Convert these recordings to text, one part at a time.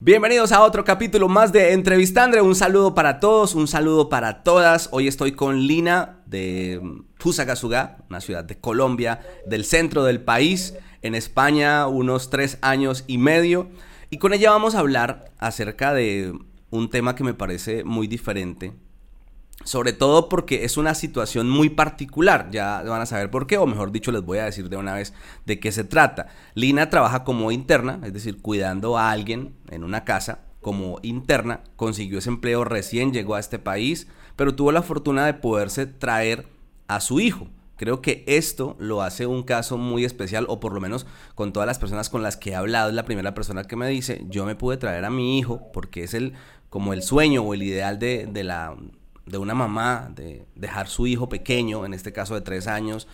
Bienvenidos a otro capítulo más de Entrevistandre. Un saludo para todos, un saludo para todas. Hoy estoy con Lina de Fusagasugá, una ciudad de Colombia, del centro del país, en España, unos tres años y medio. Y con ella vamos a hablar acerca de un tema que me parece muy diferente, sobre todo porque es una situación muy particular, ya van a saber por qué, o mejor dicho, les voy a decir de una vez de qué se trata. Lina trabaja como interna, es decir, cuidando a alguien en una casa como interna, consiguió ese empleo recién, llegó a este país, pero tuvo la fortuna de poderse traer a su hijo. Creo que esto lo hace un caso muy especial, o por lo menos con todas las personas con las que he hablado, es la primera persona que me dice, yo me pude traer a mi hijo porque es el como el sueño o el ideal de, de la de una mamá de dejar su hijo pequeño, en este caso de tres años,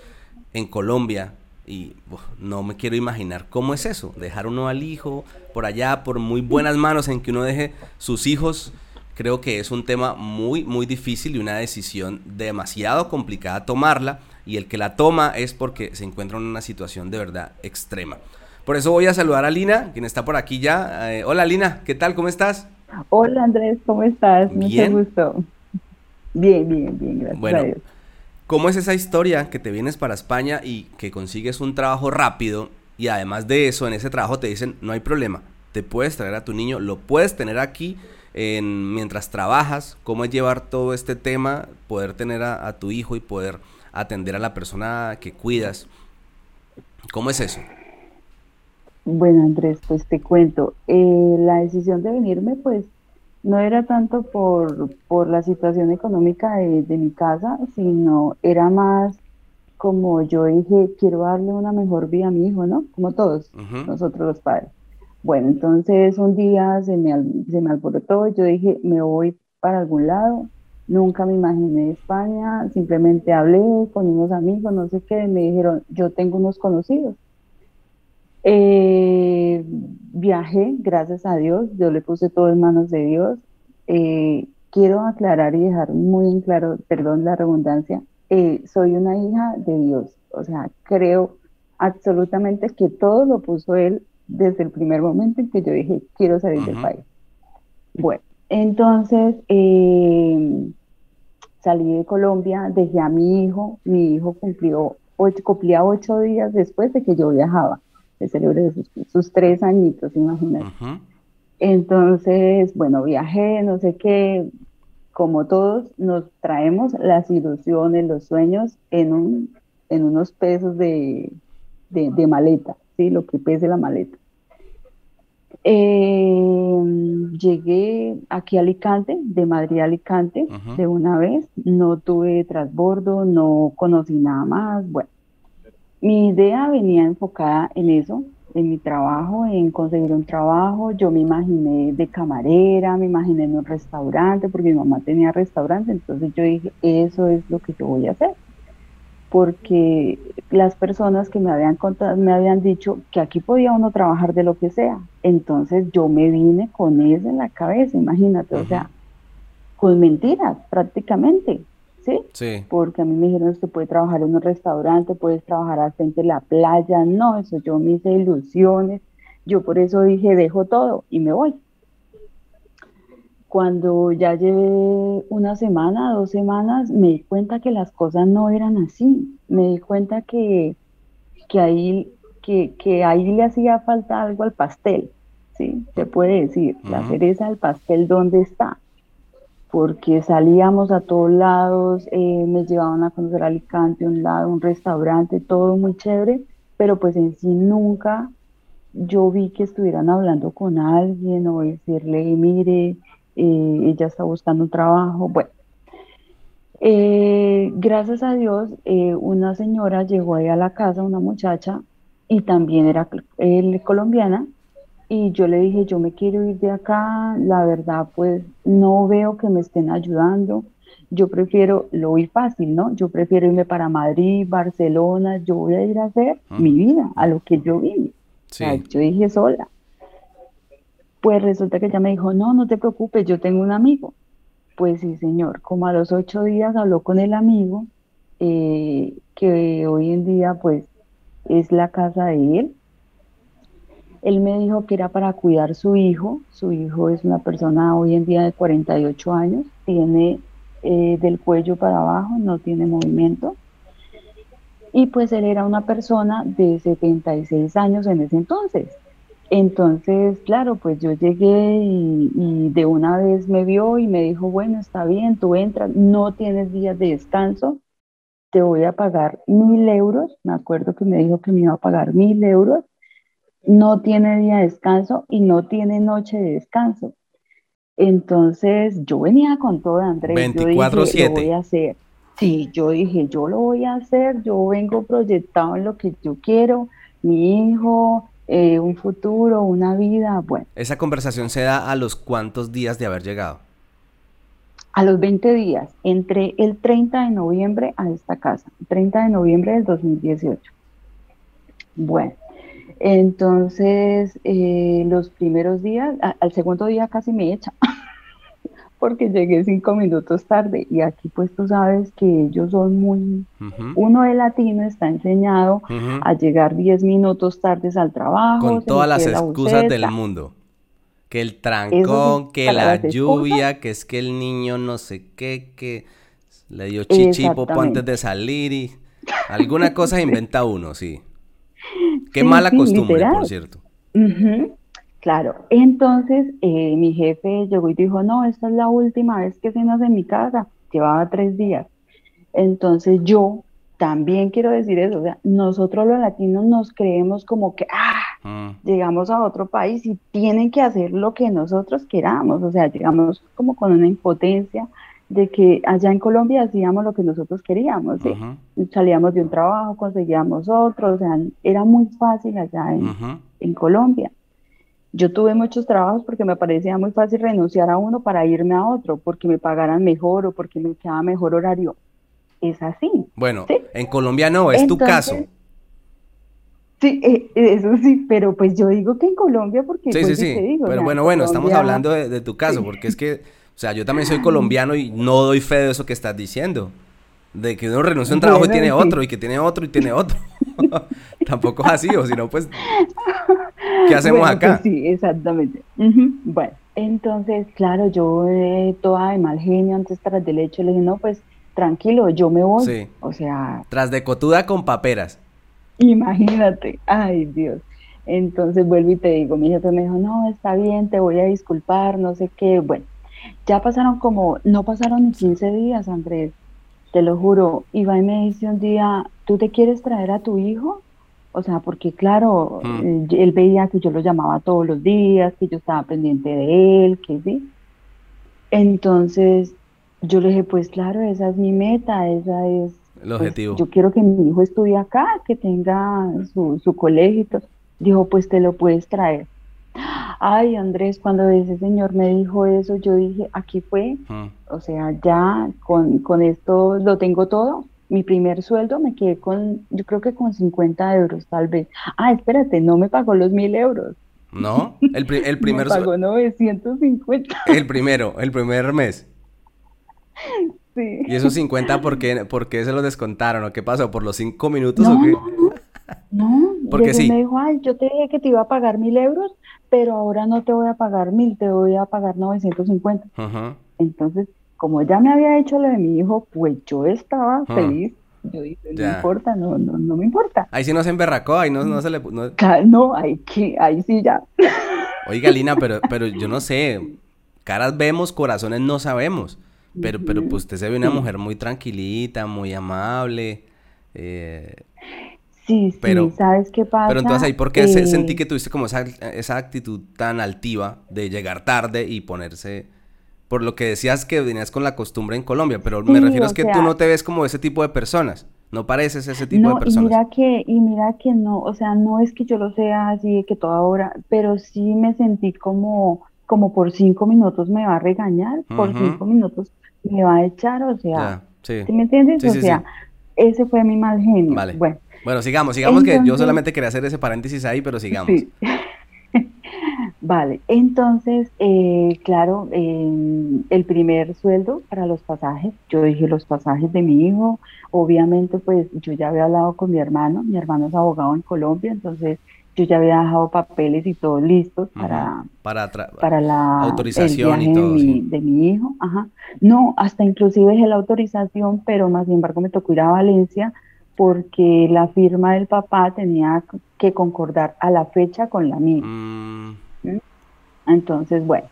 en Colombia. Y no me quiero imaginar cómo es eso, dejar uno al hijo por allá, por muy buenas manos en que uno deje sus hijos. Creo que es un tema muy, muy difícil y una decisión demasiado complicada tomarla. Y el que la toma es porque se encuentra en una situación de verdad extrema. Por eso voy a saludar a Lina, quien está por aquí ya. Eh, hola Lina, ¿qué tal? ¿Cómo estás? Hola Andrés, ¿cómo estás? Bien. Mucho gusto. Bien, bien, bien, gracias Bueno, a Dios. ¿cómo es esa historia que te vienes para España y que consigues un trabajo rápido y además de eso, en ese trabajo te dicen, no hay problema, te puedes traer a tu niño, lo puedes tener aquí en, mientras trabajas, cómo es llevar todo este tema, poder tener a, a tu hijo y poder atender a la persona que cuidas? ¿Cómo es eso? Bueno, Andrés, pues te cuento. Eh, la decisión de venirme, pues, no era tanto por, por la situación económica de, de mi casa, sino era más como yo dije, quiero darle una mejor vida a mi hijo, ¿no? Como todos nosotros los padres. Bueno, entonces un día se me, se me alborotó, yo dije, me voy para algún lado, nunca me imaginé España, simplemente hablé con unos amigos, no sé qué, me dijeron, yo tengo unos conocidos. Eh, viajé, gracias a Dios, yo le puse todo en manos de Dios. Eh, quiero aclarar y dejar muy en claro, perdón la redundancia, eh, soy una hija de Dios, o sea, creo absolutamente que todo lo puso Él desde el primer momento en que yo dije, quiero salir del país. Bueno, entonces eh, salí de Colombia, dejé a mi hijo, mi hijo cumplió ocho, cumplía ocho días después de que yo viajaba, le celebré sus, sus tres añitos, imagínate. Entonces, bueno, viajé, no sé qué, como todos nos traemos las ilusiones, los sueños en un, en unos pesos de, de, de maleta, ¿sí? Lo que pese la maleta. Eh, llegué aquí a Alicante, de Madrid a Alicante, de una vez, no tuve transbordo, no conocí nada más, bueno. Mi idea venía enfocada en eso, en mi trabajo, en conseguir un trabajo. Yo me imaginé de camarera, me imaginé en un restaurante, porque mi mamá tenía restaurante, entonces yo dije, eso es lo que yo voy a hacer. Porque las personas que me habían contado, me habían dicho que aquí podía uno trabajar de lo que sea. Entonces yo me vine con eso en la cabeza, imagínate, o sea, con mentiras prácticamente, ¿sí? Sí. porque a mí me dijeron que puede trabajar en un restaurante, puedes trabajar al frente de la playa, no, eso yo me hice ilusiones, yo por eso dije, dejo todo y me voy. Cuando ya llevé una semana, dos semanas, me di cuenta que las cosas no eran así, me di cuenta que, que ahí, que, que ahí le hacía falta algo al pastel, ¿sí? Se puede decir, la cereza del pastel, ¿dónde está? Porque salíamos a todos lados, eh, me llevaban a conocer Alicante, un lado, un restaurante, todo muy chévere, pero pues en sí nunca yo vi que estuvieran hablando con alguien o decirle, mire, eh, ella está buscando un trabajo. Bueno, eh, gracias a Dios, una señora llegó ahí a la casa, una muchacha, y también era colombiana, y yo le dije, yo me quiero ir de acá, la verdad, pues no veo que me estén ayudando. Yo prefiero, lo voy fácil, ¿no? Yo prefiero irme para Madrid, Barcelona, yo voy a ir a hacer Mm. mi vida, a lo que yo vivo. O sea, Sí. yo dije sola. Pues resulta que ella me dijo, no, no te preocupes, yo tengo un amigo. Pues sí, señor, como a los ocho días habló con el amigo, eh, que hoy en día pues es la casa de él. Él me dijo que era para cuidar su hijo. Su hijo es una persona hoy en día de 48 años, tiene eh, del cuello para abajo, no tiene movimiento. Y pues él era una persona de 76 años en ese entonces. Entonces, claro, pues yo llegué y, de una vez me vio y me dijo, bueno, está bien, tú entras, no tienes días de descanso, te voy a pagar mil euros. Me acuerdo que me dijo que me iba a pagar mil euros. No tiene día de descanso y no tiene noche de descanso. Entonces yo venía con todo, Andrés. 24-7. Lo voy a hacer. Sí, yo dije, yo lo voy a hacer, yo vengo proyectado en lo que yo quiero, mi hijo, eh, un futuro, una vida, bueno. ¿Esa conversación se da a los cuántos días de haber llegado? A los 20 días, entre el 30 de noviembre a esta casa, 30 de noviembre del 2018. Bueno, entonces eh, los primeros días, al segundo día casi me echa. porque llegué cinco minutos tarde y aquí pues tú sabes que ellos son muy, uno de latino está enseñado a llegar diez minutos tardes al trabajo. Con todas las excusas del mundo. Que el trancón, que la lluvia, que es que el niño no sé qué, que le dio chichipo antes de salir y alguna cosa inventa uno, sí. Qué mala costumbre, por cierto. Claro, entonces eh, mi jefe llegó y dijo, no, esta es la última vez que cenas en mi casa, llevaba tres días. Entonces yo también quiero decir eso, o sea, nosotros los latinos nos creemos como que, ah, mm. llegamos a otro país y tienen que hacer lo que nosotros queramos, o sea, llegamos como con una impotencia de que allá en Colombia hacíamos lo que nosotros queríamos, salíamos de un trabajo, conseguíamos otro, o sea, era muy fácil allá en Colombia. Yo tuve muchos trabajos porque me parecía muy fácil renunciar a uno para irme a otro, porque me pagaran mejor o porque me quedaba mejor horario. Es así. Bueno, en Colombia no, es tu caso. Sí, eh, eso sí, pero pues yo digo que en Colombia porque... Sí, pues, sí, sí. pero bueno, bueno, estamos hablando de, tu caso, porque es que, o sea, yo también soy colombiano y no doy fe de eso que estás diciendo. De que uno renuncia a un trabajo y tiene otro, y que tiene otro y tiene otro. Tampoco es así, o si no, pues ¿Qué hacemos pues acá? sí, exactamente. Bueno, entonces, claro, yo eh, toda de mal genio antes tras del hecho le dije, no, pues tranquilo, yo me voy. Sí. O sea. Tras de cotuda con paperas. Imagínate, ay Dios. Entonces vuelvo y te digo, mi jefe me dijo, no, está bien, te voy a disculpar, no sé qué. Bueno, ya pasaron como, no pasaron ni 15 días, Andrés, te lo juro. Iba y me dice un día, ¿tú te quieres traer a tu hijo? O sea, porque claro, mm. él veía que yo lo llamaba todos los días, que yo estaba pendiente de él, que sí. Entonces yo le dije, pues claro, esa es mi meta, esa es... El pues, objetivo. yo quiero que mi hijo estudie acá, que tenga su, su colegio y. Dijo, pues te lo puedes traer. Ay, Andrés, cuando ese señor me dijo eso, yo dije, aquí fue, mm. o sea, ya con, con esto lo tengo todo mi primer sueldo me quedé con, yo creo que con 50 euros tal vez. Ah, espérate, no me pagó los mil euros. ¿No? El, el primer me pagó 950. El primero, el primer mes. Sí. ¿Y esos 50 por qué, por qué se los descontaron o qué pasó? ¿Por los cinco minutos o qué? No, porque sí. me dijo, ay, yo te dije que te iba a pagar mil euros, pero ahora no te voy a pagar mil, te voy a pagar 950. Ajá. Entonces, como ya me había hecho lo de mi hijo, pues yo estaba ah. feliz. Yo dije, no importa, no, no, no me importa. Ahí sí no se emberracó, ahí no, no se le... No, no ahí, que, ahí sí ya. Oiga, Lina, pero, pero yo no sé, caras vemos, corazones no sabemos. Pero, pero pues usted se ve una mujer muy tranquilita, muy amable. Eh, sí, sí, pero, ¿sabes qué pasa? Pero entonces ahí, ¿por qué eh, sentí que tuviste como esa, esa actitud tan altiva de llegar tarde y ponerse por lo que decías que venías con la costumbre en Colombia, pero me refiero a que tú no te ves como ese tipo de personas, no pareces ese tipo de personas. Y mira que, y mira que no, o sea, no es que yo lo sea así que toda hora, pero sí me sentí como, como por cinco minutos me va a regañar, por cinco minutos me va a echar, o sea, sí. me entiendes? o sea, ese fue mi mal genio. Vale. Bueno. Bueno, sigamos, sigamos que yo solamente quería hacer ese paréntesis ahí, pero sigamos. Vale, entonces, eh, claro, el primer sueldo para los pasajes, yo dije los pasajes de mi hijo, obviamente pues yo ya había hablado con mi hermano, mi hermano es abogado en Colombia, entonces yo ya había dejado papeles y todo listos para, para, para la autorización y todo. De mi, de mi hijo. Ajá. No, hasta inclusive dejé la autorización, pero más sin embargo me tocó ir a Valencia porque la firma del papá tenía que concordar a la fecha con la mía. Mm. ¿Mm? Entonces, bueno,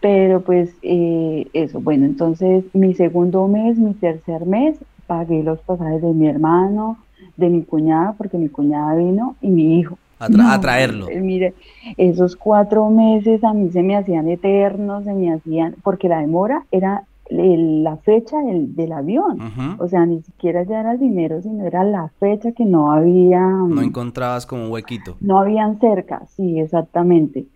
pero pues eh, eso, bueno, entonces mi segundo mes, mi tercer mes, pagué los pasajes de mi hermano, de mi cuñada, porque mi cuñada vino, y mi hijo. A, tra- a traerlo. eh, Mire, esos cuatro meses a mí se me hacían eternos, se me hacían, porque la demora era el- la fecha del, del avión. O sea, ni siquiera ya era el dinero, sino era la fecha que no había, No encontrabas como un huequito. no habían cerca, sí, exactamente.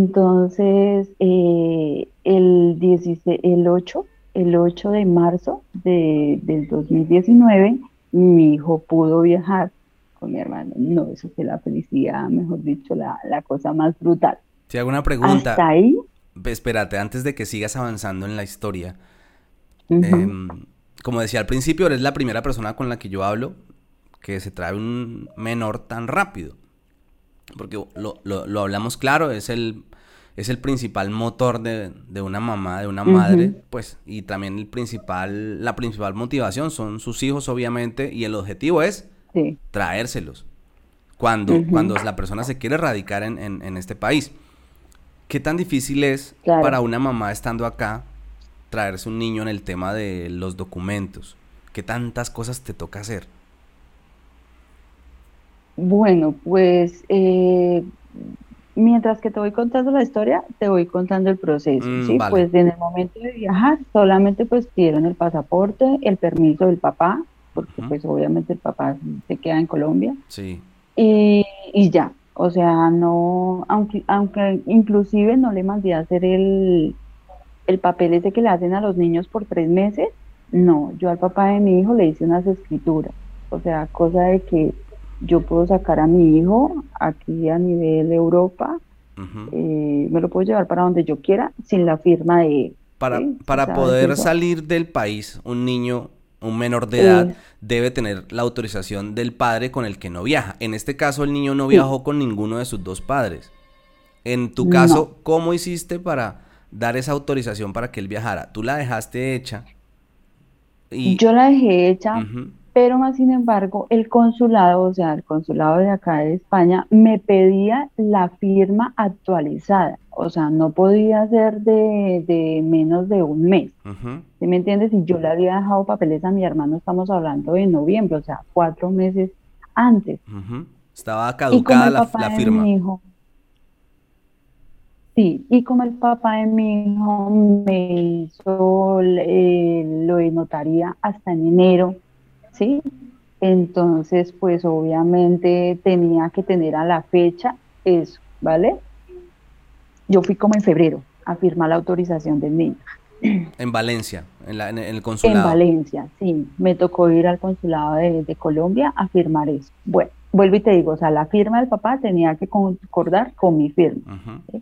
Entonces, eh, el 16, el 8, el 8 de marzo de, del 2019, mi hijo pudo viajar con mi hermano. No, eso fue la felicidad, mejor dicho, la, la cosa más brutal. Te hago una pregunta. Hasta ahí, Espérate, antes de que sigas avanzando en la historia. em, como decía al principio, eres la primera persona con la que yo hablo que se trae un menor tan rápido. Porque lo, lo- lo hablamos claro, es el, es el principal motor de, de una mamá, de una madre, pues, y también el principal, la principal motivación son sus hijos, obviamente, y el objetivo es sí, traérselos cuando, cuando la persona se quiere radicar en, en- en este país. ¿Qué tan difícil es Claro. para una mamá estando acá traerse un niño en el tema de los documentos? ¿Qué tantas cosas te toca hacer? Bueno, pues eh, mientras que te voy contando la historia, te voy contando el proceso, Mm, ¿sí? vale. Pues en el momento de viajar, solamente pues pidieron el pasaporte, el permiso del papá, porque pues obviamente el papá se queda en Colombia, Sí. y, y ya, o sea, no, aunque, aunque inclusive no le mandé a hacer el, el papel ese que le hacen a los niños por tres meses, no, yo al papá de mi hijo le hice unas escrituras, o sea, cosa de que yo puedo sacar a mi hijo aquí a nivel Europa, eh, me lo puedo llevar para donde yo quiera sin la firma de él. Para, sí, para poder salir del país, un niño, un menor de edad, Eh. debe tener la autorización del padre con el que no viaja. En este caso, el niño no Sí. viajó con ninguno de sus dos padres. En tu No. caso, ¿cómo hiciste para dar esa autorización para que él viajara? ¿Tú la dejaste hecha? Y... Yo la dejé hecha. Pero más sin embargo, el consulado, o sea, el consulado de acá de España, me pedía la firma actualizada. O sea, no podía ser de, de menos de un mes. ¿Sí me entiendes? Y yo le había dejado papeles a mi hermano, estamos hablando de noviembre, o sea, cuatro meses antes. Estaba caducada la, firma. mi hijo, sí, y como el papá de mi hijo me hizo eh, lo de notaría hasta en enero, ¿sí? Entonces, pues obviamente tenía que tener a la fecha eso, ¿vale? Yo fui como en febrero a firmar la autorización del niño. En Valencia, en, la- en el En consulado. Valencia, sí, me tocó ir al consulado de, de Colombia a firmar eso. Bueno, vuelvo y te digo, o sea, la firma del papá tenía que concordar con mi firma. Ujú.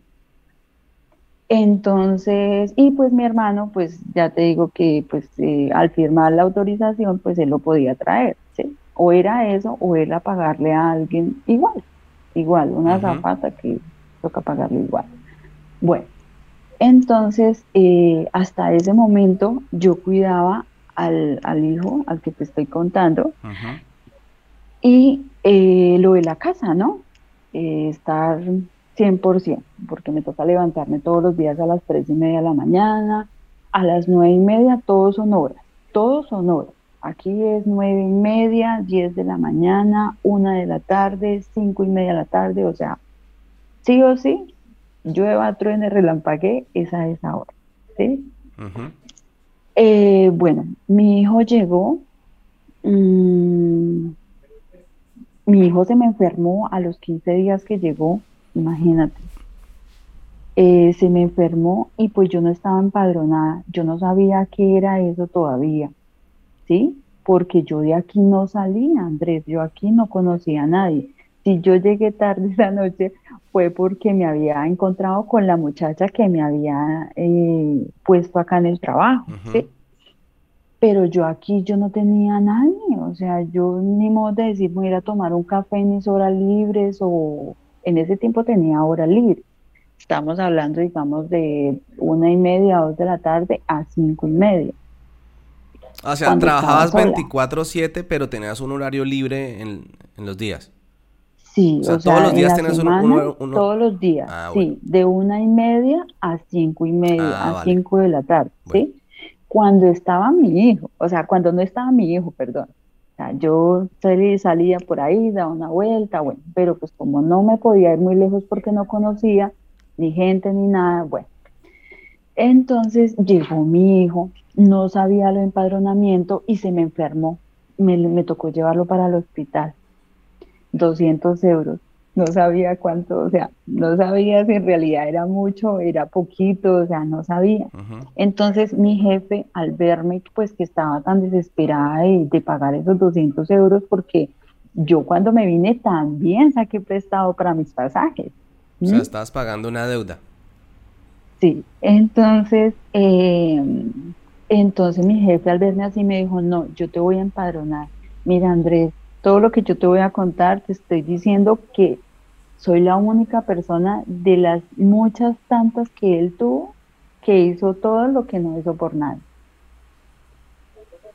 Entonces, y pues mi hermano, pues ya te digo que pues eh, al firmar la autorización, pues él lo podía traer, ¿sí? O era eso, o era pagarle a alguien igual, igual, una zapata que toca pagarle igual. Bueno, entonces, eh, hasta ese momento yo cuidaba al, al hijo, al que te estoy contando, y eh, lo de la casa, ¿no? Estar 100%, porque me toca levantarme todos los días a las 3 y media de la mañana, a las 9 y media, todos son horas, todos son horas. Aquí es 9 y media, 10 de la mañana, 1 de la tarde, 5 y media de la tarde, o sea, sí o sí, llueva, truene, relampaguee, es a esa hora, ¿sí? Ujú. Eh, bueno, mi hijo llegó, mm, mi hijo se me enfermó a los 15 días que llegó, imagínate. Eh, se me enfermó y pues yo no estaba empadronada, yo no sabía qué era eso todavía, ¿sí? Porque yo de aquí no salía, Andrés, yo aquí no conocía a nadie. Si yo llegué tarde esa noche fue porque me había encontrado con la muchacha que me había eh, puesto acá en el trabajo. ¿sí? Pero yo aquí yo no tenía a nadie, o sea, yo ni modo de decir voy a ir a tomar un café en mis horas libres o, en ese tiempo tenía hora libre. Estamos hablando, digamos, de una y media, dos de la tarde a cinco y media. O sea, trabajabas 24/7, pero tenías un horario libre en, los días. Sí, o sea, todos los días tenías un, Todos los días, ah, sí, de una y media a cinco y media, ah, a cinco de la tarde, ¿sí? Cuando estaba mi hijo, o sea, cuando no estaba mi hijo, perdón. Sea, yo salía, por ahí, daba una vuelta, bueno, pero pues como no me podía ir muy lejos porque no conocía ni gente ni nada, bueno. Entonces llegó mi hijo, no sabía lo empadronamiento y se me enfermó. Me, me tocó llevarlo para el hospital. 200 euros no sabía cuánto, o sea, no sabía si en realidad era mucho, era poquito, o sea, no sabía. Entonces mi jefe, al verme pues que estaba tan desesperada de, pagar esos 200 euros, porque yo cuando me vine también saqué prestado para mis pasajes. O sea, estabas pagando una deuda. Sí, entonces, em, entonces mi jefe al verme así me dijo, no, yo te voy a empadronar. Mira, Andrés, todo lo que yo te voy a contar, te estoy diciendo que soy la única persona de las muchas tantas que él tuvo que hizo todo lo que no hizo por nadie.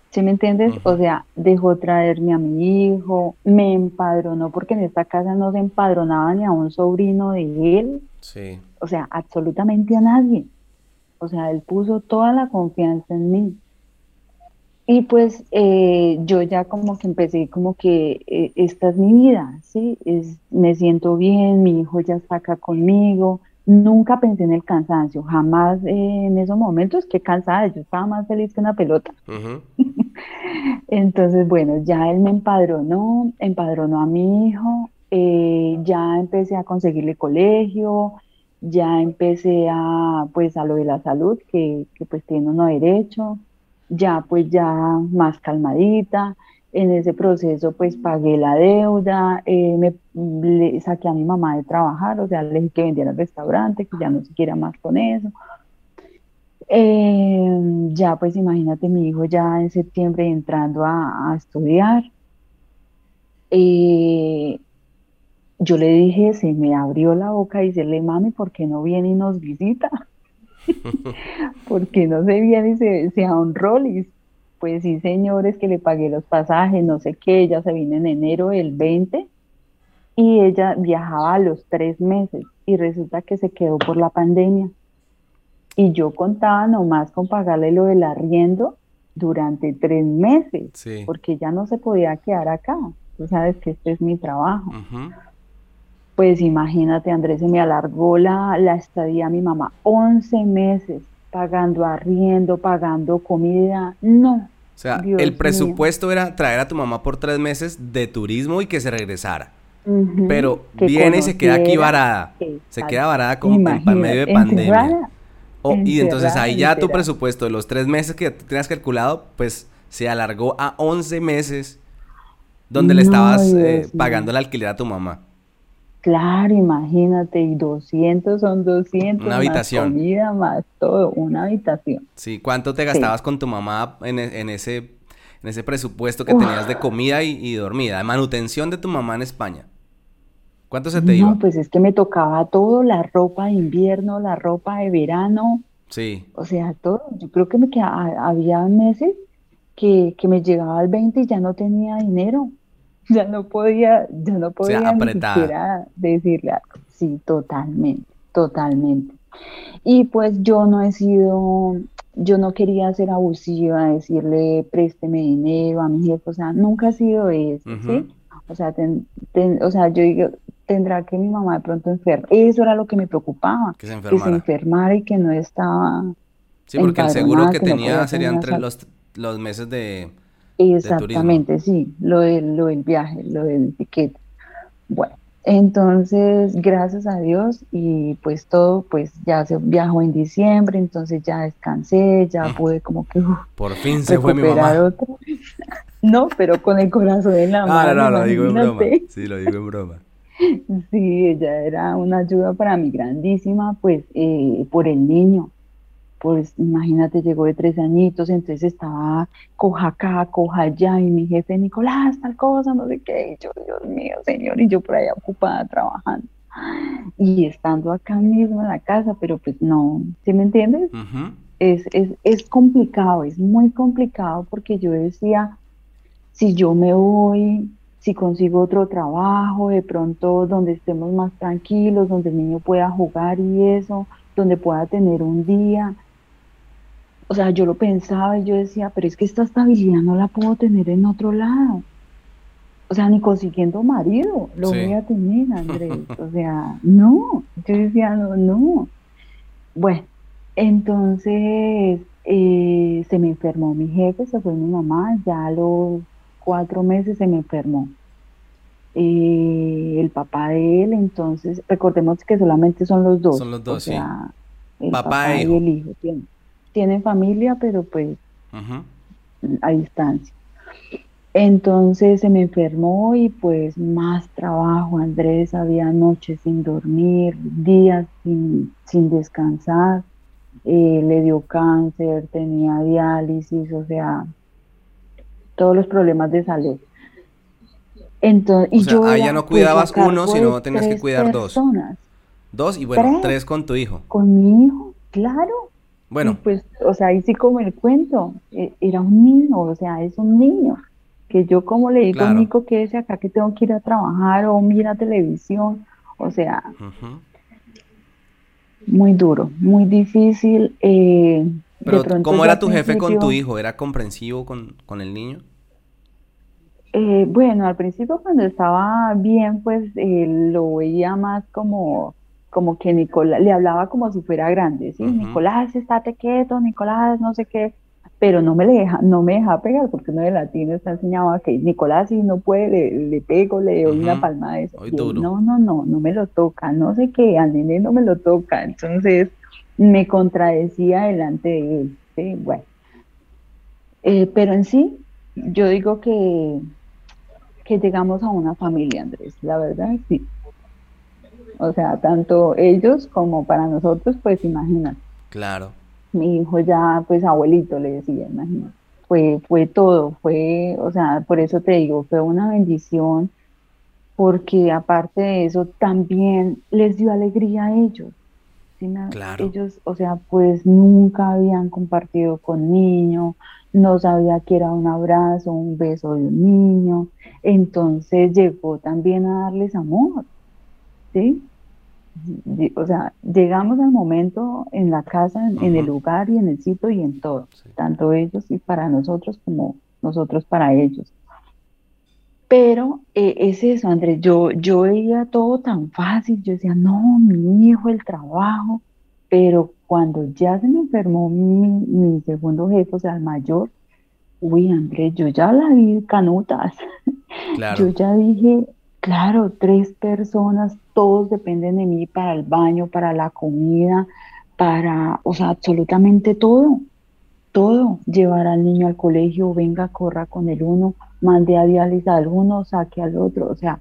¿Sí me entiendes? O sea, dejó traerme a mi hijo, me empadronó porque en esta casa no se empadronaba ni a un sobrino de él. Sí. O sea, absolutamente a nadie. O sea, él puso toda la confianza en mí. Y pues eh, yo ya como que empecé como que eh, esta es mi vida, ¿sí? Es, me siento bien, mi hijo ya está acá conmigo. Nunca pensé en el cansancio, jamás eh, en esos momentos, que cansada, yo estaba más feliz que una pelota. Entonces, bueno, ya él me empadronó, empadronó a mi hijo, ya empecé a conseguirle colegio, ya empecé a, pues, a lo de la salud, que, que pues tiene uno derecho ya pues ya más calmadita. En ese proceso pues pagué la deuda, eh, me saqué a mi mamá de trabajar, o sea, le dije que vendiera el restaurante, que ya no se quiera más con eso. Em, ya pues imagínate mi hijo ya en septiembre entrando a, estudiar. Eh, yo le dije, se me abrió la boca y decirle, mami, ¿por qué no viene y nos visita? Porque no se viene y se, se y Pues sí, señores, que le pagué los pasajes, no sé qué, ella se vino en enero del 20 y ella viajaba a los tres meses y resulta que se quedó por la pandemia. Y yo contaba nomás con pagarle lo del arriendo durante tres meses, porque ya no se podía quedar acá. Tú sabes que este es mi trabajo pues imagínate, Andrés, se me alargó la, la estadía a mi mamá 11 meses pagando arriendo, pagando comida. No. O sea, el presupuesto era traer a tu mamá por tres meses de turismo y que se regresara. Pero viene y se queda aquí varada. Se queda varada como en medio de pandemia. y entonces ahí ya tu presupuesto de los tres meses que tenías calculado, pues se alargó a 11 meses donde le estabas eh, pagando el alquiler a tu mamá. Claro, imagínate, y 200 son 200. Una habitación. Más comida, más todo, una habitación. Sí, ¿cuánto te gastabas con tu mamá en, e, ese, en ese presupuesto que tenías de comida y, dormida, de manutención de tu mamá en España? ¿Cuánto se te iba? No, pues es que me tocaba todo, la ropa de invierno, la ropa de verano. Sí. O sea, todo. Yo creo que me quedaba, había meses que, que me llegaba al 20 y ya no tenía dinero. Ya no podía, ya no podía ni siquiera decirle Sí, totalmente, totalmente. Y pues yo no he sido, yo no quería ser abusiva, decirle présteme dinero a mi jefe, o sea, nunca ha sido eso, ¿sí? O sea, o sea, yo digo, tendrá que mi mamá de pronto enferma. Eso era lo que me preocupaba, que se enfermara, y que no estaba. Sí, porque el seguro que, tenía serían los, los meses de, Exactamente, sí, lo del, lo del viaje, lo del ticket. Bueno, entonces, gracias a Dios y pues todo, pues ya se viajó en diciembre, entonces ya descansé, ya pude como que... Por fin se fue mi mamá. no, pero con el corazón en la mano. Ah, no, no, lo digo en broma. Sí, lo digo en broma. Sí, ella era una ayuda para mí grandísima, pues eh, por el niño pues imagínate, llegó de tres añitos, entonces estaba coja acá, coja allá, y mi jefe, Nicolás, tal cosa, no sé qué, y yo, Dios mío, señor, y yo por allá ocupada trabajando. y estando acá mismo en la casa, pero pues no, ¿sí me entiendes? es, es, es complicado, es muy complicado porque yo decía, si yo me voy, si consigo otro trabajo, de pronto donde estemos más tranquilos, donde el niño pueda jugar y eso, donde pueda tener un día. O sea, yo lo pensaba y yo decía, pero es que esta estabilidad no la puedo tener en otro lado. O sea, ni consiguiendo marido lo voy a tener, Andrés. O sea, no. Yo decía, no, no. Bueno, entonces eh, se me enfermó mi jefe, se fue mi mamá, ya a los cuatro meses se me enfermó. Eh, el papá de él, entonces, recordemos que solamente son los dos. Son los dos, sí. El papá, y el hijo. Tienen, familia, pero pues a distancia. Entonces se me enfermó y pues más trabajo, Andrés, había noches sin dormir, días sin, sin descansar, eh, le dio cáncer, tenía diálisis, o sea, todos los problemas de salud. Entonces, y yo ya no cuidabas uno, sino tenías que cuidar dos. Dos y bueno, tres, con tu hijo. Con mi hijo, claro. Bueno. pues, o sea, ahí sí como el cuento, e, era un niño, o sea, es un niño. Que yo como le digo a Nico que es acá que tengo que ir a trabajar o mira televisión, o sea, muy duro, muy difícil. Eh, Pero, ¿cómo era tu jefe con tu hijo? ¿Era comprensivo con, con el niño? Eh, bueno, al principio cuando estaba bien, pues eh, lo veía más como, como que Nicolás, le hablaba como si fuera grande, ¿sí? Nicolás, estate quieto, Nicolás, no sé qué, pero no me, deja, no me deja pegar porque uno de latino está enseñado a que Nicolás si no puede, le, pego, le doy una palma de eso. no, no, no, no me lo toca, no sé qué, al nene no me lo toca, entonces me contradecía delante de él, ¿sí? Bueno, eh, pero en sí, yo digo que que llegamos a una familia, Andrés, la verdad sí. O sea, tanto ellos como para nosotros, pues imagínate. Claro. Mi hijo ya, pues abuelito le decía, imagínate. Fue, fue todo, fue, o sea, por eso te digo, fue una bendición, porque aparte de eso también les dio alegría a ellos. Claro. Ellos, o sea, pues nunca habían compartido con niños, no sabía que era un abrazo, un beso de un niño, entonces llegó también a darles amor, ¿sí? O sea, llegamos al momento en la casa, en, el lugar y en el sitio y en todo, tanto ellos y para nosotros como nosotros para ellos. Pero eh, es eso, Andrés, yo, yo veía todo tan fácil, yo decía, no, mi hijo, el trabajo, pero cuando ya se me enfermó mi, segundo jefe, o sea, el mayor, uy, Andrés, yo ya la vi canutas. Yo ya dije, claro, tres personas, todos dependen de mí para el baño, para la comida, para, o sea, absolutamente todo. Todo. Llevar al niño al colegio, venga, corra con el uno, mande a diálisis al uno, saque al otro. O sea,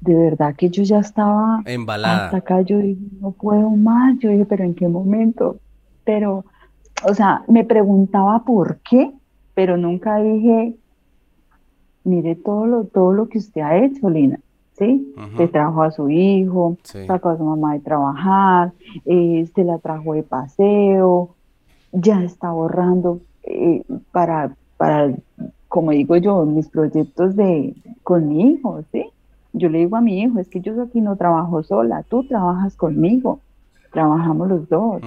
de verdad que yo ya estaba embalada. Hasta acá yo dije, no puedo más. Yo dije, pero ¿en qué momento? Pero, o sea, me preguntaba por qué, pero nunca dije, mire todo lo, todo lo que usted ha hecho, Lina. ¿Sí? Se trajo a su hijo, sacó a su mamá de trabajar, eh, se la trajo de paseo, ya está ahorrando eh, para, para, como digo yo, mis proyectos de, con mi hijo, ¿sí? Yo le digo a mi hijo, es que yo aquí no trabajo sola, tú trabajas conmigo, trabajamos los dos.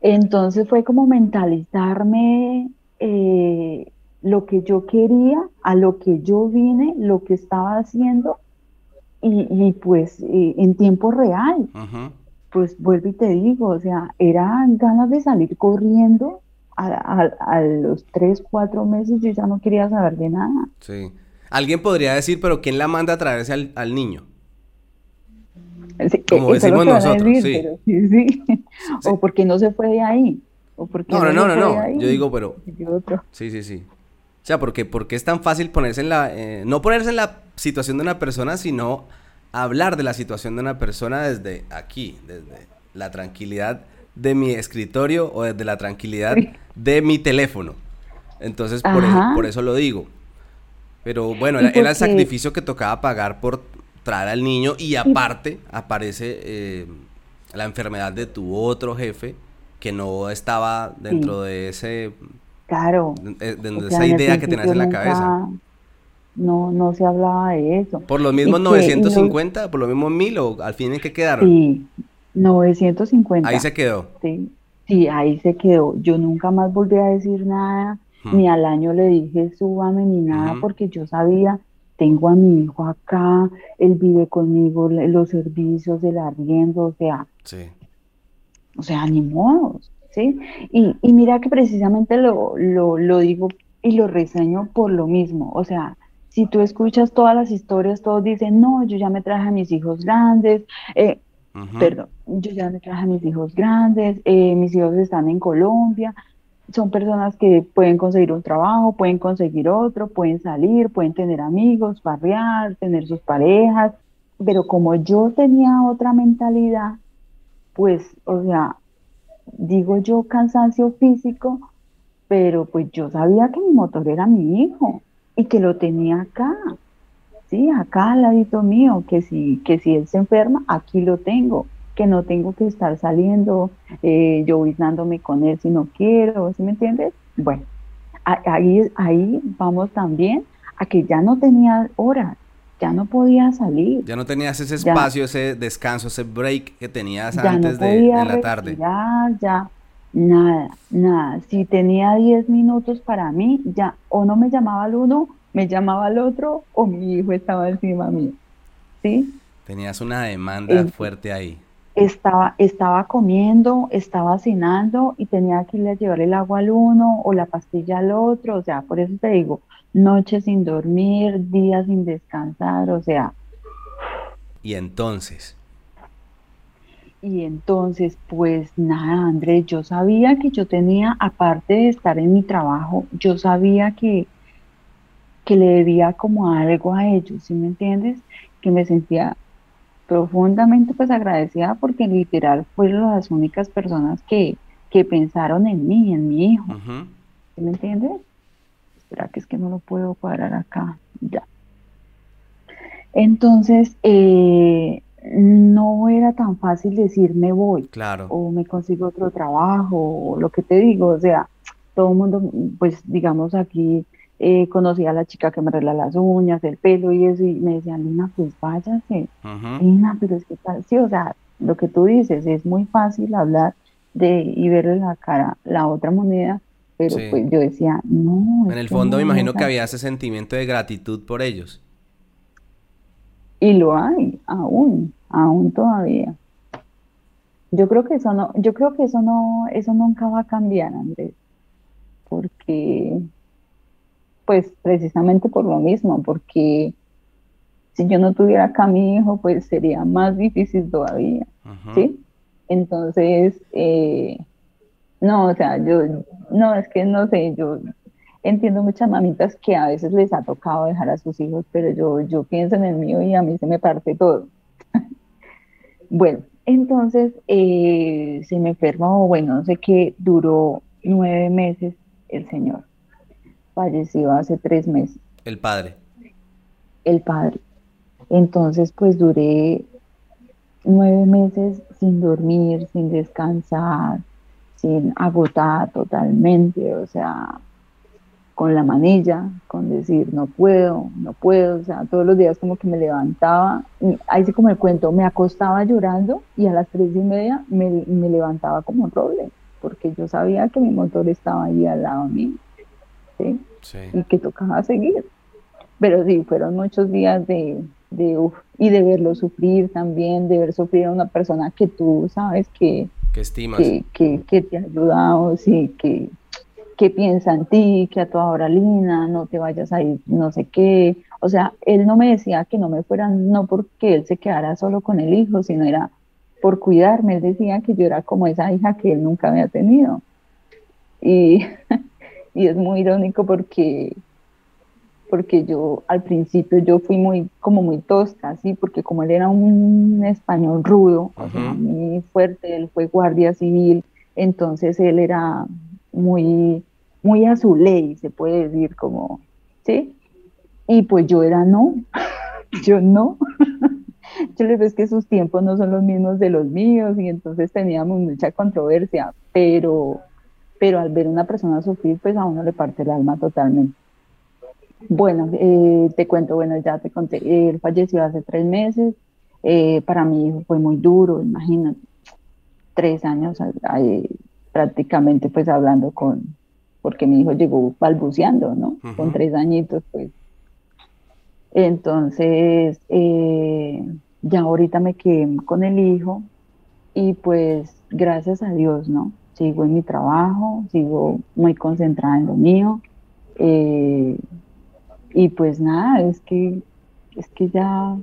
Entonces fue como mentalizarme eh, lo que yo quería, a lo que yo vine, lo que estaba haciendo y, pues eh, en tiempo real. Pues vuelvo y te digo, o sea, eran ganas de salir corriendo. A, los tres, cuatro meses yo ya no quería saber de nada. Sí. Alguien podría decir, pero ¿quién la manda a traerse al, niño? Como decimos nosotros, sí. sí, O porque no se fue de ahí. O porque no, no, no, no, Yo digo, pero... Sí, sí, sí. O sea, porque, porque es tan fácil ponerse en la... Eh, no ponerse en la situación de una persona, sino hablar de la situación de una persona desde aquí, desde la tranquilidad de mi escritorio o desde la tranquilidad de mi teléfono. Entonces, por eso, por eso lo digo. Pero bueno, era, el sacrificio que tocaba pagar por, traer al niño y aparte aparece eh, la enfermedad de tu otro jefe que no estaba dentro de ese claro. De, esa idea que tenías en la cabeza. No no se hablaba de eso. Por los mismos 950 por los mismos mil o al fin en qué quedaron sí 950 ahí se quedó. Sí sí ahí se quedó. Yo nunca más volví a decir nada ni al año le dije súbame ni nada porque yo sabía tengo a mi hijo acá, él vive conmigo, los servicios, el arriendo, o sea, sí. o sea, ni modos, ¿sí? Y, y mira que precisamente lo, lo, lo, digo y lo reseño por lo mismo, o sea, si tú escuchas todas las historias, todos dicen, no, yo ya me traje a mis hijos grandes, eh, perdón, yo ya me traje a mis hijos grandes, eh, mis hijos están en Colombia, son personas que pueden conseguir un trabajo, pueden conseguir otro, pueden salir, pueden tener amigos, barriar, tener sus parejas, pero como yo tenía otra mentalidad, pues, o sea, digo yo cansancio físico, pero pues yo sabía que mi motor era mi hijo y que lo tenía acá, sí, acá al ladito mío, que si, que si él se enferma, aquí lo tengo que no tengo que estar saliendo, eh, llovizándome con él si no quiero, ¿sí me entiendes? Bueno, ahí, ahí vamos también a que ya no tenía horas, ya no podía salir. Ya no tenías ese espacio, ese descanso, ese break que tenías antes de, la tarde. Ya, ya, nada, nada. Si tenía 10 minutos para mí, ya o no me llamaba al uno, me llamaba al otro, o mi hijo estaba encima mío. ¿Sí? Tenías una demanda fuerte ahí estaba, estaba comiendo, estaba cenando y tenía que irle a llevar el agua al uno o la pastilla al otro, o sea, por eso te digo, noches sin dormir, días sin descansar, o sea. Y entonces. Y entonces, pues nada, Andrés, yo sabía que yo tenía, aparte de estar en mi trabajo, yo sabía que, que le debía como algo a ellos, ¿sí me entiendes? Que me sentía profundamente pues agradecida porque literal fueron las únicas personas que, que pensaron en mí, en mi hijo. me entiendes? Espera que es que no lo puedo cuadrar acá. Ya. Entonces, eh, no era tan fácil decir me voy. Claro. O me consigo otro trabajo, o lo que te digo. O sea, todo el mundo, pues digamos aquí, eh, conocí a la chica que me arregla las uñas, el pelo y eso, y me decían, Lina, pues váyase, Lina, pero es que tal, sí, o sea, lo que tú dices, es muy fácil hablar de y verle la cara la otra moneda, pero pues yo decía, no. En el fondo me imagino que había ese sentimiento de gratitud por ellos. Y lo hay, aún, aún todavía. Yo creo que eso no, yo creo que eso no, eso nunca va a cambiar, Andrés, porque pues precisamente por lo mismo, porque si yo no tuviera acá a mi hijo, pues sería más difícil todavía, ¿sí? Entonces, eh, no, o sea, yo, no, es que no sé, yo entiendo muchas mamitas que a veces les ha tocado dejar a sus hijos, pero yo, yo pienso en el mío y a mí se me parte todo. bueno, entonces eh, se me enfermó, bueno, no sé qué, duró nueve meses el señor falleció hace tres meses. El padre. El padre. Entonces, pues duré nueve meses sin dormir, sin descansar, sin agotar totalmente, o sea, con la manilla, con decir no puedo, no puedo, o sea, todos los días como que me levantaba, ahí sí como el cuento, me acostaba llorando y a las tres y media me, me levantaba como un roble, porque yo sabía que mi motor estaba ahí al lado mío. ¿sí? Y que tocaba seguir. Pero sí, fueron muchos días de, de y de verlo sufrir también, de ver sufrir a una persona que tú sabes que, que estimas, que, que, te ha ayudado, sí, que, que piensa en ti, que a toda hora Lina, no te vayas a ir, no sé qué. O sea, él no me decía que no me fuera, no porque él se quedara solo con el hijo, sino era por cuidarme. Él decía que yo era como esa hija que él nunca había tenido. Y y es muy irónico porque porque yo al principio yo fui muy como muy tosca, sí, porque como él era un español rudo, muy fuerte, él fue guardia civil, entonces él era muy muy a su ley, se puede decir como, ¿sí? Y pues yo era no, yo no. Yo le digo, es que sus tiempos no son los mismos de los míos y entonces teníamos mucha controversia, pero, pero al ver a una persona sufrir, pues a uno le parte el alma totalmente. Bueno, eh, te cuento, bueno, ya te conté, él falleció hace tres meses, eh, para mi hijo fue muy duro, imagínate, tres años prácticamente pues hablando con, porque mi hijo llegó balbuceando, ¿no? Con tres añitos, pues. Entonces, eh, ya ahorita me quedé con el hijo y pues gracias a Dios, ¿no? Sigo en mi trabajo, sigo muy concentrada en lo mío. Eh, y pues nada, es que, es que ya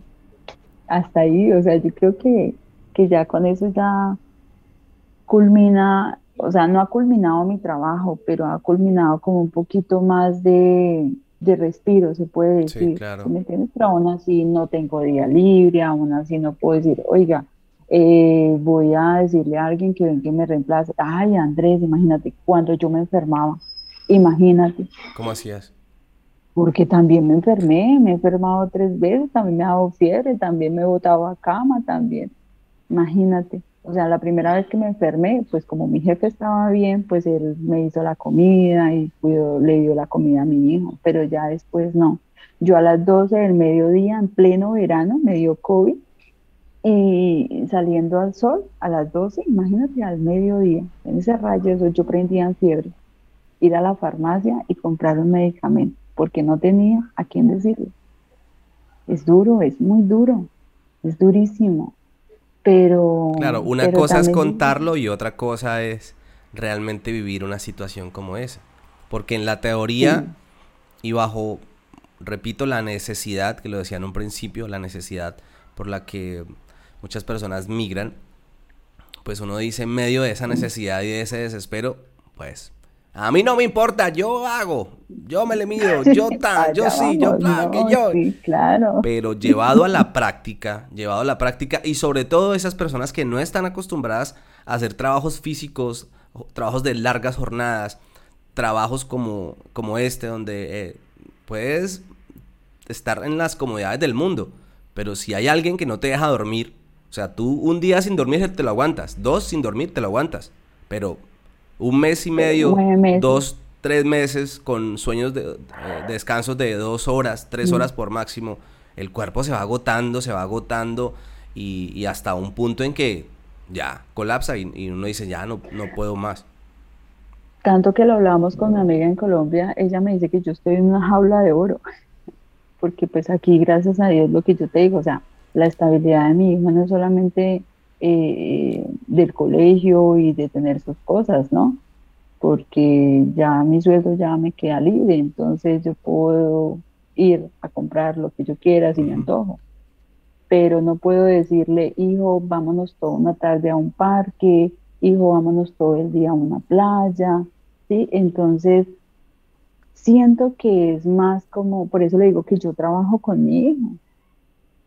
hasta ahí, o sea, yo creo que, que ya con eso ya culmina, o sea, no ha culminado mi trabajo, pero ha culminado como un poquito más de, de respiro, se puede decir. Sí, claro. ¿Me entiendes? Pero aún así no tengo día libre, aún así no puedo decir, oiga, eh, voy a decirle a alguien que venga y me reemplace. Ay, Andrés, imagínate, cuando yo me enfermaba, imagínate. ¿Cómo hacías? Porque también me enfermé, me he enfermado tres veces, también me ha dado fiebre, también me he botado a cama, también. Imagínate. O sea, la primera vez que me enfermé, pues como mi jefe estaba bien, pues él me hizo la comida y le dio la comida a mi hijo, pero ya después no. Yo a las 12 del mediodía, en pleno verano, me dio COVID y saliendo al sol a las 12, imagínate al mediodía, en ese rayo yo prendía fiebre, ir a la farmacia y comprar un medicamento, porque no tenía a quién decirle. Es duro, es muy duro, es durísimo. Pero. Claro, una cosa es contarlo y otra cosa es realmente vivir una situación como esa. Porque en la teoría y bajo, repito, la necesidad, que lo decía en un principio, la necesidad por la que muchas personas migran, pues uno dice en medio de esa necesidad y de ese desespero, pues a mí no me importa, yo hago, yo me le mido, yo tan, yo sí, yo plan, que yo. claro. Pero llevado a la práctica, llevado a la práctica y sobre todo esas personas que no están acostumbradas a hacer trabajos físicos, trabajos de largas jornadas, trabajos como, como este, donde eh, puedes estar en las comodidades del mundo, pero si hay alguien que no te deja dormir, o sea, tú un día sin dormir te lo aguantas, dos sin dormir te lo aguantas, pero un mes y medio, dos, tres meses con sueños de, descansos de dos horas, tres horas por máximo, el cuerpo se va agotando, se va agotando y, hasta un punto en que ya colapsa y, uno dice, ya no, no puedo más. Tanto que lo hablábamos con mi amiga en Colombia, ella me dice que yo estoy en una jaula de oro, porque pues aquí, gracias a Dios, lo que yo te digo, o sea, la estabilidad de mi hijo no es solamente eh, del colegio y de tener sus cosas, ¿no? Porque ya mi sueldo ya me queda libre, entonces yo puedo ir a comprar lo que yo quiera si me antojo. Pero no puedo decirle, hijo, vámonos toda una tarde a un parque, hijo, vámonos todo el día a una playa, ¿sí? Entonces, siento que es más como, por eso le digo que yo trabajo con mi hijo,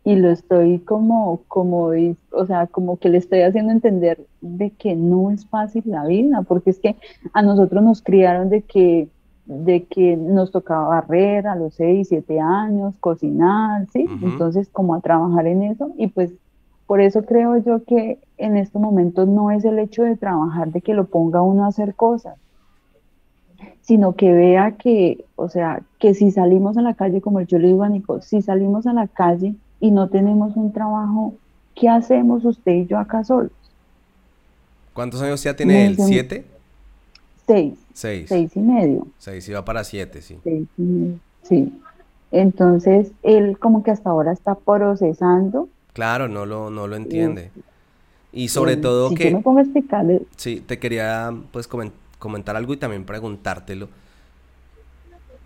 y lo estoy como, como, o sea, como que le estoy haciendo entender de que no es fácil la vida, porque es que a nosotros nos criaron de que, de que nos tocaba barrer a los 6, 7 años, cocinar, ¿sí? Entonces, como a trabajar en eso, y pues por eso creo yo que en estos momentos no es el hecho de trabajar, de que lo ponga uno a hacer cosas, sino que vea que, o sea, que si salimos a la calle, como yo le digo a Nico, si salimos a la calle, y no tenemos un trabajo, ¿qué hacemos usted y yo acá solos? ¿Cuántos años ya tiene él? ¿Siete? Seis. Seis. Seis y medio. Seis, iba para siete, sí. Seis y medio, sí. Entonces, él como que hasta ahora está procesando. Claro, no lo, no lo entiende. Y sobre todo si que... Yo me pongo a explicarle... Sí, te quería pues comentar algo y también preguntártelo.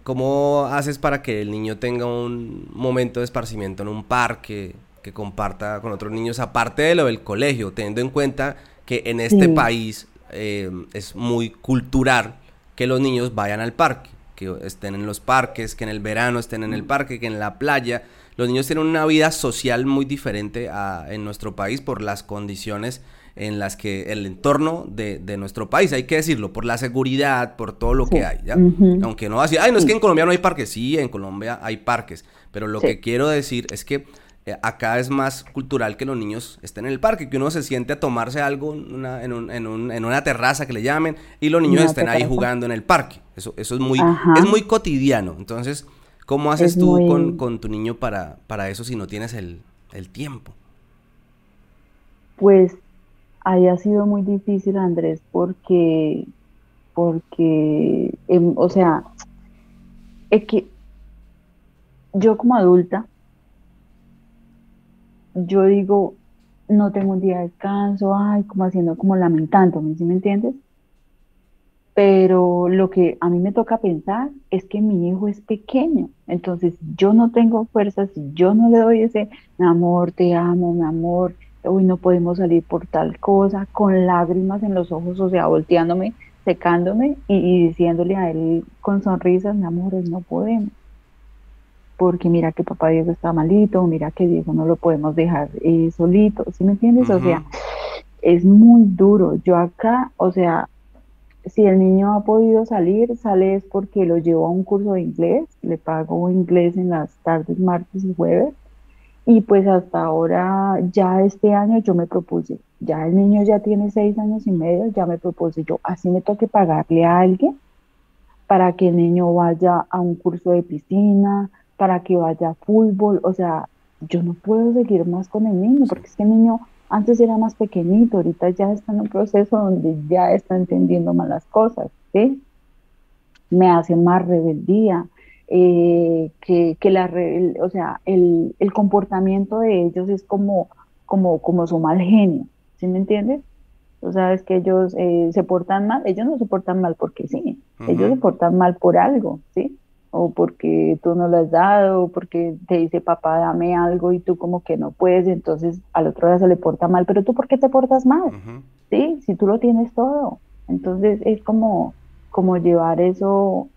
¿Cómo haces para que el niño tenga un momento de esparcimiento en un parque, que comparta con otros niños, aparte de lo del colegio, teniendo en cuenta que en este país eh, es muy cultural que los niños vayan al parque, que estén en los parques, que en el verano estén en el parque, que en la playa. Los niños tienen una vida social muy diferente en nuestro país por las condiciones en las que el entorno de, nuestro país, hay que decirlo, por la seguridad, por todo lo que hay, ¿ya? Aunque no va a decir, ay, no es que en Colombia no hay parques, sí, en Colombia hay parques, pero lo que quiero decir es que eh, acá es más cultural que los niños estén en el parque, que uno se siente a tomarse algo en, una terraza que le llamen y los niños estén ahí jugando en el parque. Eso, eso es, muy, es muy cotidiano. Entonces, ¿cómo haces tú con, tu niño para, para eso si no tienes el, el tiempo? Pues ahí ha sido muy difícil, Andrés, porque, porque, em, o sea, es que yo como adulta, yo digo, no tengo un día de descanso, ay, como haciendo, como lamentándome, ¿sí me entiendes? Pero lo que a mí me toca pensar es que mi hijo es pequeño, entonces yo no tengo fuerzas, yo no le doy ese, mi amor, te amo, mi amor, hoy no podemos salir por tal cosa, con lágrimas en los ojos, o sea, volteándome, secándome y, diciéndole a él con sonrisas, mi amor, no podemos porque mira que papá Diego está malito, mira que Diego no lo podemos dejar eh, solito, ¿sí me entiendes? O sea, es muy duro. Yo acá, o sea, si el niño ha podido salir, sale es porque lo llevo a un curso de inglés, le pago inglés en las tardes, martes y jueves, y pues hasta ahora, ya este año yo me propuse, ya el niño ya tiene seis años y medio, ya me propuse yo, así me toque pagarle a alguien para que el niño vaya a un curso de piscina, para que vaya a fútbol, o sea, yo no puedo seguir más con el niño, porque es que el niño antes era más pequeñito, ahorita ya está en un proceso donde ya está entendiendo más las cosas, ¿sí? Me hace más rebeldía, eh, que, que, la, o sea, el, el, comportamiento de ellos es como, como, como su mal genio, ¿sí me entiendes? Tú sabes que ellos eh, se portan mal, ellos no se portan mal porque sí, ellos se portan mal por algo, ¿sí? o porque tú no lo has dado, o porque te dice papá dame algo y tú como que no puedes, entonces al otro día se le porta mal, pero tú ¿por qué te portas mal? ¿Sí? Si tú lo tienes todo. Entonces es como, como llevar eso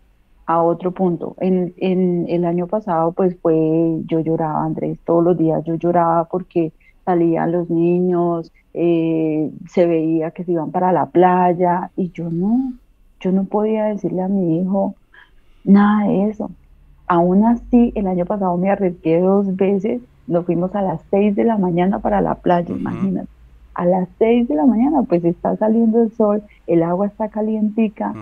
a otro punto. En, en el año pasado pues fue, yo lloraba Andrés, todos los días yo lloraba porque salían los niños, eh, se veía que se iban para la playa y yo no, yo no podía decirle a mi hijo, Nada de eso. Aún así, el año pasado me arriesgué dos veces. Nos fuimos a las seis de la mañana para la playa, imagínate. A las seis de la mañana, pues está saliendo el sol, el agua está calientica.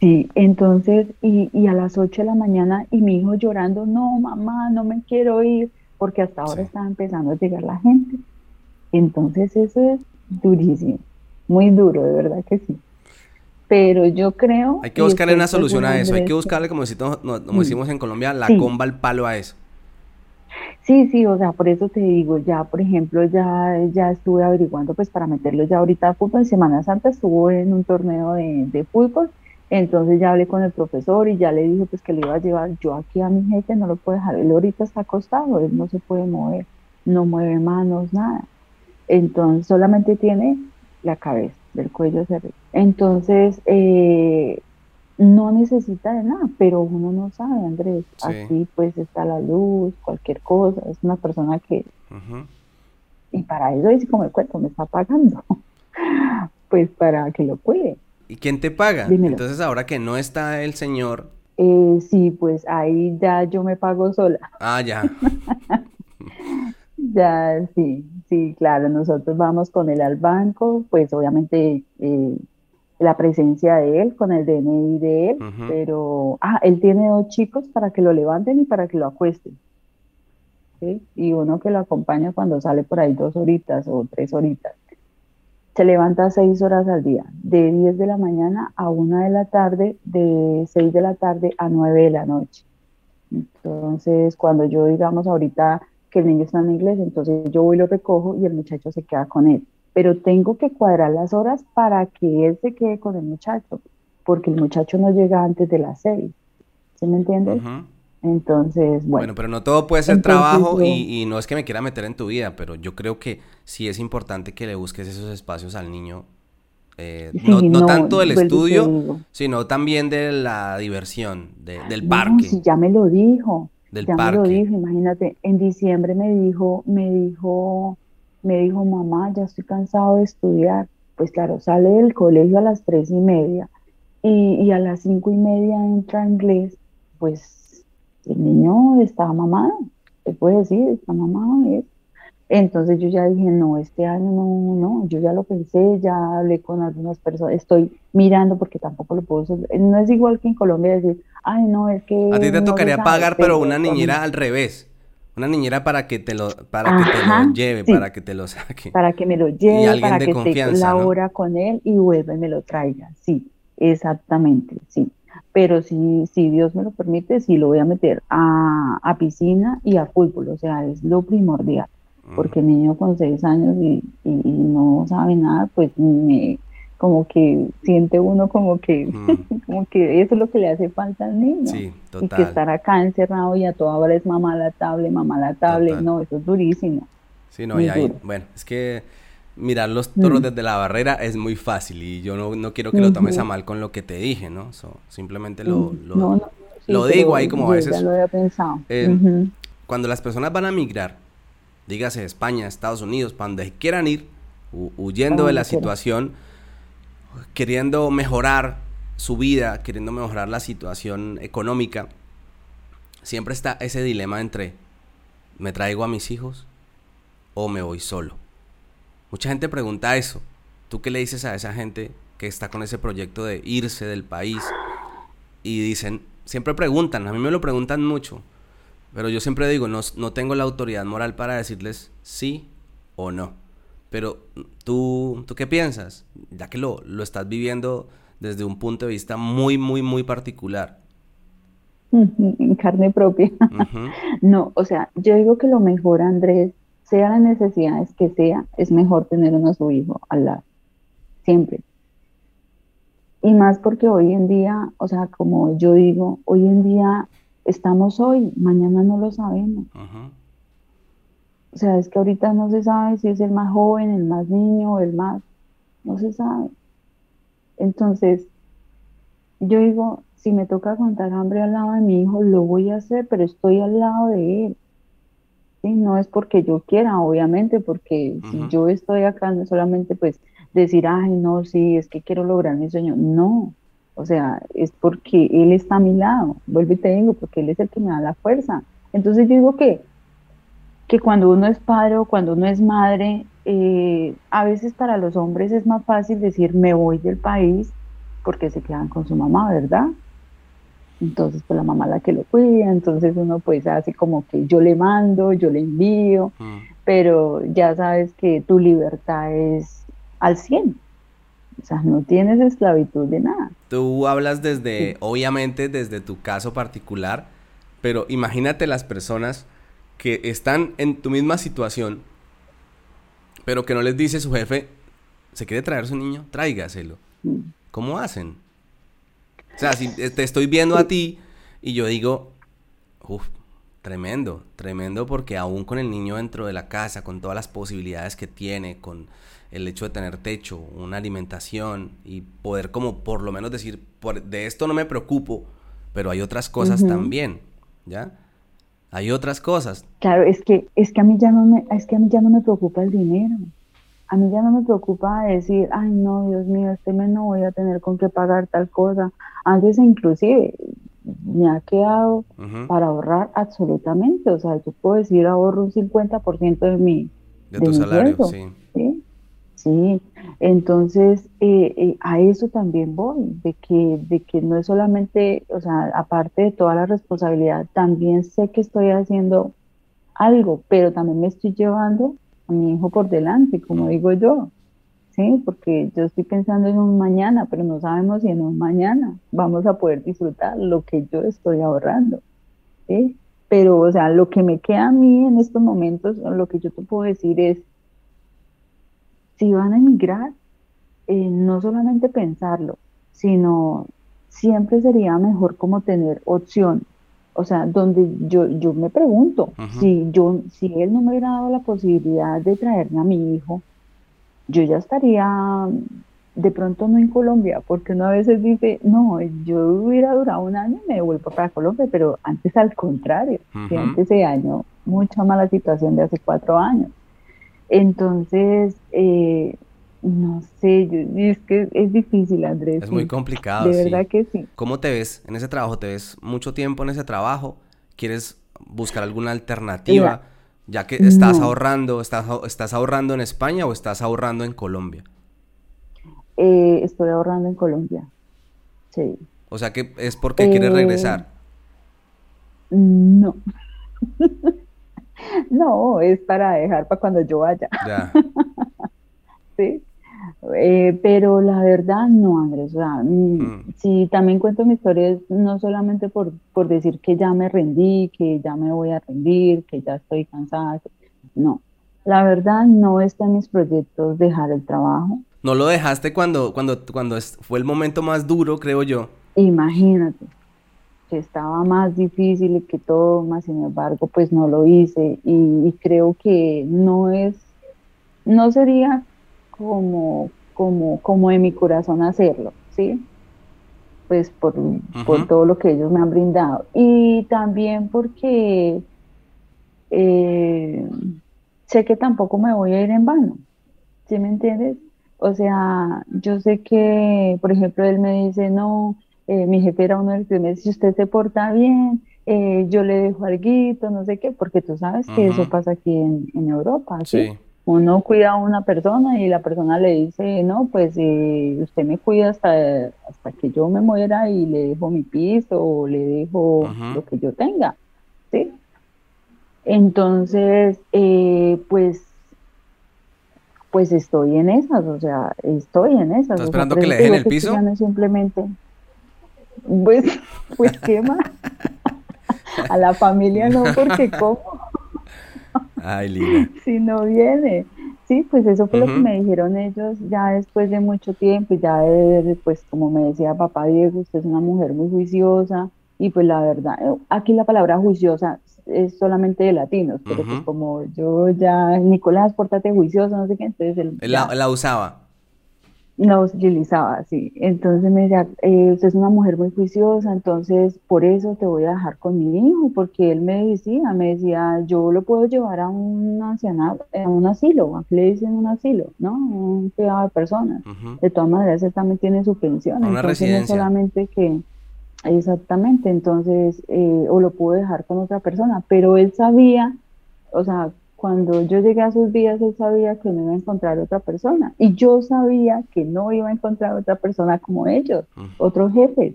Sí, entonces, y, y, a las ocho de la mañana, y mi hijo llorando, no, mamá, no me quiero ir, porque hasta ahora está empezando a llegar la gente. Entonces, eso es durísimo, muy duro, de verdad que sí pero yo creo... Hay que buscarle una solución a eso, hay que buscarle, como, decimos, como decimos en Colombia, la comba al palo a eso. Sí, sí, o sea, por eso te digo, ya, por ejemplo, ya, ya estuve averiguando, pues para meterlo ya ahorita a fútbol, Semana Santa estuvo en un torneo de, de, fútbol, entonces ya hablé con el profesor y ya le dije pues que le iba a llevar, yo aquí a mi jefe no lo puedo dejar, él ahorita está acostado, él no se puede mover, no mueve manos, nada, entonces solamente tiene la cabeza del cuello arriba. Entonces, eh, no necesita de nada, pero uno no sabe, Andrés. Aquí pues está la luz, cualquier cosa. Es una persona que... Y para eso es como el cuerpo me está pagando. pues para que lo cuide. ¿Y quién te paga? Entonces ahora que no está el señor... Eh, sí, pues ahí ya yo me pago sola. Ah, ya. ya, sí. Sí, claro, nosotros vamos con él al banco, pues obviamente eh, la presencia de él, con el DNI de él, pero, ah, él tiene dos chicos para que lo levanten y para que lo acuesten. ¿sí? Y uno que lo acompaña cuando sale por ahí dos horitas o tres horitas. Se levanta seis horas al día, de 10 de la mañana a una de la tarde, de 6 de la tarde a 9 de la noche. Entonces, cuando yo, digamos, ahorita que el niño está en inglés, entonces yo voy y lo recojo y el muchacho se queda con él. Pero tengo que cuadrar las horas para que él se quede con el muchacho, porque el muchacho no llega antes de las seis. ¿Sí me entiendes? Entonces, bueno. Bueno, pero no todo puede ser trabajo y, no es que me quiera meter en tu vida, pero yo creo que sí es importante que le busques esos espacios al niño. Eh, no, tanto del estudio, sino también de la diversión, del parque. Sí, ya me lo dijo ya me lo dijo, imagínate, en diciembre me dijo, me dijo, me dijo, mamá, ya estoy cansado de estudiar. Pues claro, sale del colegio a las tres y media y, a las cinco y media entra inglés, pues el niño está mamado, se puede decir, está mamado, es Entonces yo ya dije, no, este año no, no, yo ya lo pensé, ya hablé con algunas personas, estoy mirando porque tampoco lo puedo, no es igual que en Colombia decir, ay, no, es que... A ti te tocaría pagar, pero una niñera al revés. Una niñera para que te lo, para que te lo lleve, para que te lo saque. Para que me lo lleve, para que esté la hora con él y vuelva y me lo traiga. Sí, exactamente, sí. Pero si, si Dios me lo permite, sí lo voy a meter a, a piscina y a fútbol. O sea, es lo primordial. Porque el niño con seis años y, y, y no sabe nada, pues me, como que siente uno como que, mm. como que eso es lo que le hace falta al niño. Sí, total. Y que estar acá encerrado y a toda hora es mamá la tablet, mamá la tablet, no, eso es durísimo. Sí, no, y ahí, bueno, es que mirar los toros mm. desde la barrera es muy fácil y yo no, no quiero que lo tomes a mal con lo que te dije, ¿no? simplemente lo, mm, lo, lo digo ahí como a veces. Ya lo había pensado. Eh, cuando las personas van a migrar, dígase España, Estados Unidos, para donde quieran ir, huyendo de la situación, queriendo mejorar su vida, queriendo mejorar la situación económica, siempre está ese dilema entre ¿me traigo a mis hijos o me voy solo? Mucha gente pregunta eso. ¿Tú qué le dices a esa gente que está con ese proyecto de irse del país? Y dicen, siempre preguntan, a mí me lo preguntan mucho, pero yo siempre digo, no, no tengo la autoridad moral para decirles sí o no. Pero tú, ¿tú qué piensas? Ya que lo, lo estás viviendo desde un punto de vista muy, muy, muy particular. En carne propia. No, o sea, yo digo que lo mejor, Andrés, sea la necesidad que sea, es mejor tener uno a su hijo al lado. Siempre. Y más porque hoy en día, o sea, como yo digo, hoy en día estamos hoy, mañana no lo sabemos. O sea, es que ahorita no se sabe si es el más joven, el más niño, el más, no se sabe. Entonces, yo digo, si me toca aguantar hambre al lado de mi hijo, lo voy a hacer, pero estoy al lado de él. ¿Sí? No es porque yo quiera, obviamente, porque si yo estoy acá, no solamente pues decir, ay, no, sí, es que quiero lograr mi sueño. No, o sea, es porque él está a mi lado. Vuelvo y te digo, porque él es el que me da la fuerza. Entonces yo digo que que cuando uno es padre o cuando uno es madre, eh, a veces para los hombres es más fácil decir me voy del país porque se quedan con su mamá, ¿verdad? Entonces, pues la mamá la que lo cuida, entonces uno pues hace como que yo le mando, yo le envío, mm. pero ya sabes que tu libertad es al 100. O sea, no tienes esclavitud de nada. Tú hablas desde, obviamente, desde tu caso particular, pero imagínate las personas que están en tu misma situación, pero que no les dice su jefe, ¿se quiere traer su niño? Tráigaselo. Mm. ¿Cómo hacen? O sea, si te estoy viendo a ti y yo digo, uff, tremendo, tremendo porque aún con el niño dentro de la casa, con todas las posibilidades que tiene, con el hecho de tener techo, una alimentación y poder como por lo menos decir, por, de esto no me preocupo, pero hay otras cosas también, ¿ya? Hay otras cosas. Claro, es que, es que a mí ya no me, es que a mí ya no me preocupa el dinero. A mí ya no me preocupa decir, ay no, Dios mío, este mes no voy a tener con qué pagar tal cosa. Antes inclusive me ha quedado para ahorrar absolutamente. O sea, yo puedo decir ahorro un 50% de mi, de, tu salario, sí. ¿sí? Sí, entonces eh, eh, a eso también voy, de que, de que no es solamente, o sea, aparte de toda la responsabilidad, también sé que estoy haciendo algo, pero también me estoy llevando a mi hijo por delante, como digo yo, ¿sí? Porque yo estoy pensando en un mañana, pero no sabemos si en un mañana vamos a poder disfrutar lo que yo estoy ahorrando, ¿sí? Pero, o sea, lo que me queda a mí en estos momentos, lo que yo te puedo decir es, si van a emigrar, eh, no solamente pensarlo, sino siempre sería mejor como tener opción. O sea, donde yo, yo me pregunto, si yo, si él no me hubiera dado la posibilidad de traerme a mi hijo, yo ya estaría de pronto no en Colombia, porque uno a veces dice, no, yo hubiera durado un año y me devuelvo para Colombia, pero antes al contrario, que antes se año mucha mala situación de hace cuatro años. Entonces, eh, no sé, es que es difícil, Andrés. Es muy complicado. De verdad que sí. ¿Cómo te ves en ese trabajo? ¿Te ves mucho tiempo en ese trabajo? ¿Quieres buscar alguna alternativa? Ya que estás ahorrando, estás, ¿estás ahorrando en España o estás ahorrando en Colombia? Eh, estoy ahorrando en Colombia. Sí. O sea que es porque quieres eh, regresar. No. no, es para dejar para cuando yo vaya. Ya. sí. Eh, pero la verdad no, Andrés. O sea, mm, mm. si también cuento mi historia no solamente por, por decir que ya me rendí, que ya me voy a rendir, que ya estoy cansada. No, la verdad no está en mis proyectos dejar el trabajo. ¿No lo dejaste cuando, cuando, cuando fue el momento más duro, creo yo? Imagínate, que estaba más difícil que todo, más sin embargo, pues no lo hice y, creo que no es, no sería como, como, como en mi corazón hacerlo, ¿sí? Pues por, por todo lo que ellos me han brindado. Y también porque eh, sé que tampoco me voy a ir en vano, ¿sí me entiendes? O sea, yo sé que, por ejemplo, él me dice, no, eh, mi jefe era uno de los que me dice, si usted se porta bien, eh, yo le dejo algo, no sé qué, porque tú sabes que eso pasa aquí en, Europa, ¿sí? Uno cuida a una persona y la persona le dice, no, pues eh, usted me cuida hasta, hasta que yo me muera y le dejo mi piso o le dejo lo que yo tenga, ¿sí? Entonces, pues pues estoy en esas, o sea, estoy en esas. ¿Estás esperando que le dejen el piso? simplemente, pues, pues qué más. A la familia no, porque cómo. Ay, Lina. Si no viene. Sí, pues eso fue lo que me dijeron ellos ya después de mucho tiempo, ya de, pues como me decía papá Diego, usted es una mujer muy juiciosa y pues la verdad, aquí la palabra juiciosa es solamente de latinos, pero pues como yo ya, Nicolás, pórtate juicioso, no sé qué, entonces él... la usaba la utilizaba, sí. Entonces me decía, eh, usted es una mujer muy juiciosa, entonces por eso te voy a dejar con mi hijo, porque él me decía, me decía, yo lo puedo llevar a un ancianato, a un asilo, aquí le dicen un asilo, ¿no? Un cuidado de personas. De todas maneras, él también tiene su pensión, una entonces residencia. no solamente que, exactamente, entonces, eh, o lo puedo dejar con otra persona, pero él sabía, o sea, cuando yo llegué a sus vidas, él sabía que no iba a encontrar otra persona. Y yo sabía que no iba a encontrar otra persona como ellos, otros jefes.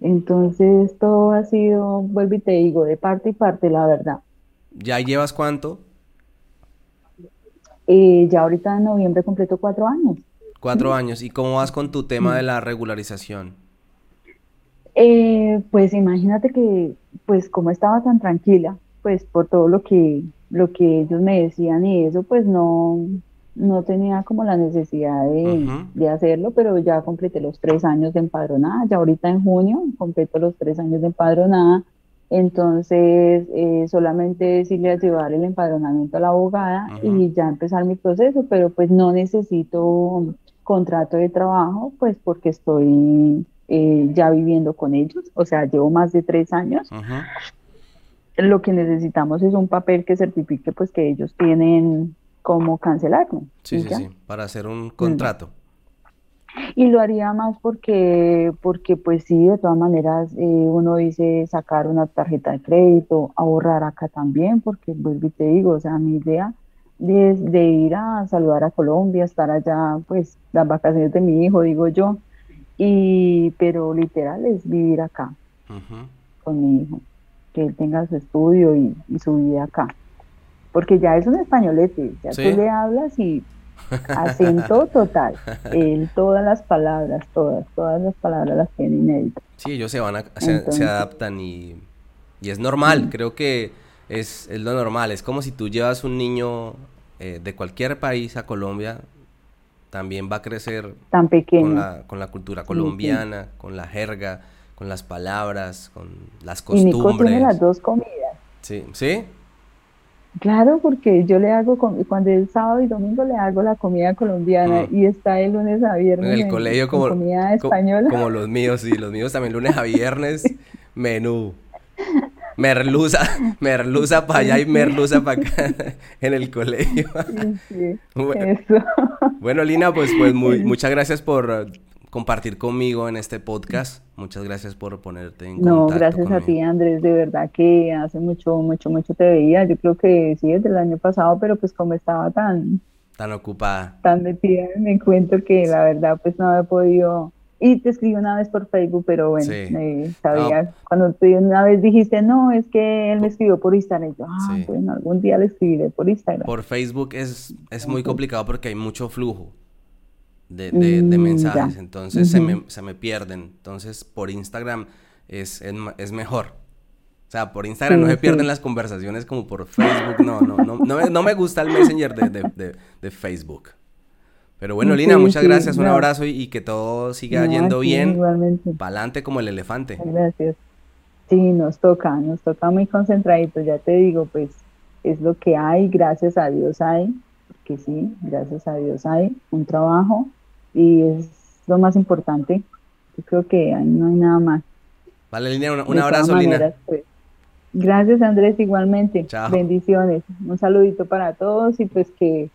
Entonces todo ha sido, vuelvo y te digo, de parte y parte, la verdad. ¿Ya llevas cuánto? Eh, ya ahorita en noviembre completo cuatro años. Cuatro años. ¿Y cómo vas con tu tema de la regularización? Eh, pues imagínate que, pues como estaba tan tranquila, pues por todo lo que lo que ellos me decían y eso pues no, no tenía como la necesidad de, hacerlo, pero ya completé los tres años de empadronada, ya ahorita en junio completo los tres años de empadronada, entonces eh, solamente decirle a llevar el empadronamiento a la abogada y ya empezar mi proceso, pero pues no necesito contrato de trabajo, pues porque estoy eh, ya viviendo con ellos, o sea, llevo más de tres años lo que necesitamos es un papel que certifique pues que ellos tienen cómo cancelarlo. Sí, sí, sí, para hacer un contrato. Y lo haría más porque, porque pues sí, de todas maneras, eh, uno dice sacar una tarjeta de crédito, ahorrar acá también, porque vuelvo y te digo, o sea, mi idea es de ir a saludar a Colombia, estar allá, pues las vacaciones de mi hijo, digo yo, y pero literal es vivir acá con mi hijo que él tenga su estudio y, su vida acá. Porque ya es un españolete, ya tú le hablas y acento total. Él todas las palabras, todas, todas las palabras las tiene inéditas. Sí, ellos se van a, se, adaptan y, y, es normal, creo que es, es, lo normal. Es como si tú llevas un niño eh, de cualquier país a Colombia, también va a crecer tan pequeño con la, con la cultura colombiana, con la jerga con las palabras, con las costumbres. Y Nico tiene las dos comidas. Sí, ¿sí? Claro, porque yo le hago, cuando es sábado y domingo le hago la comida colombiana mm. y está el lunes a viernes. En el colegio como, comida española. como los míos, sí, los míos también lunes a viernes, menú. Merluza, merluza para allá y merluza para acá en el colegio. Sí, sí, bueno, eso. bueno, Lina, pues, pues muy, muchas gracias por compartir conmigo en este podcast. Muchas gracias por ponerte en contacto. No, gracias a ti, Andrés. De verdad que hace mucho, mucho, mucho te veía. Yo creo que sí, desde el año pasado, pero pues como estaba tan... Tan ocupada. Tan metida en el cuento que la verdad pues no había podido... Y te escribí una vez por Facebook, pero bueno, eh, sabía, cuando tú una vez dijiste, no, es que él me escribió por Instagram, y yo, ah, bueno, algún día le escribiré por Instagram. Por Facebook es, es muy complicado porque hay mucho flujo de, de, mm, mensajes, entonces se, me, se, me, pierden. Entonces, por Instagram es, es, mejor. O sea, por Instagram no se pierden las conversaciones como por Facebook. No, no, no, no, no me gusta el Messenger de, de Facebook. Pero bueno, Lina, muchas gracias, un abrazo y, que todo siga yendo bien. Igualmente. Pa'lante como el elefante. Gracias. Sí, nos toca, nos toca muy concentraditos, ya te digo, pues es lo que hay, gracias a Dios hay, porque sí, gracias a Dios hay un trabajo y es lo más importante. Yo creo que ahí no hay nada más. Vale, Lina, un, abrazo, Lina. Pues, gracias, Andrés, igualmente. Chao. Bendiciones. Un saludito para todos y pues que,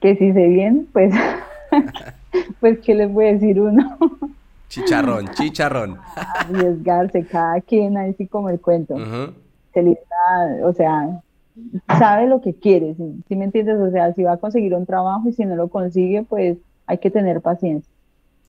que si se bien, pues, pues, ¿qué les voy a decir uno? Chicharrón, chicharrón. Arriesgarse, cada quien, ahí sí como el cuento. Felicidad, o sea, sabe lo que quiere, si me entiendes? O sea, si va a conseguir un trabajo y si no lo consigue, pues hay que tener paciencia.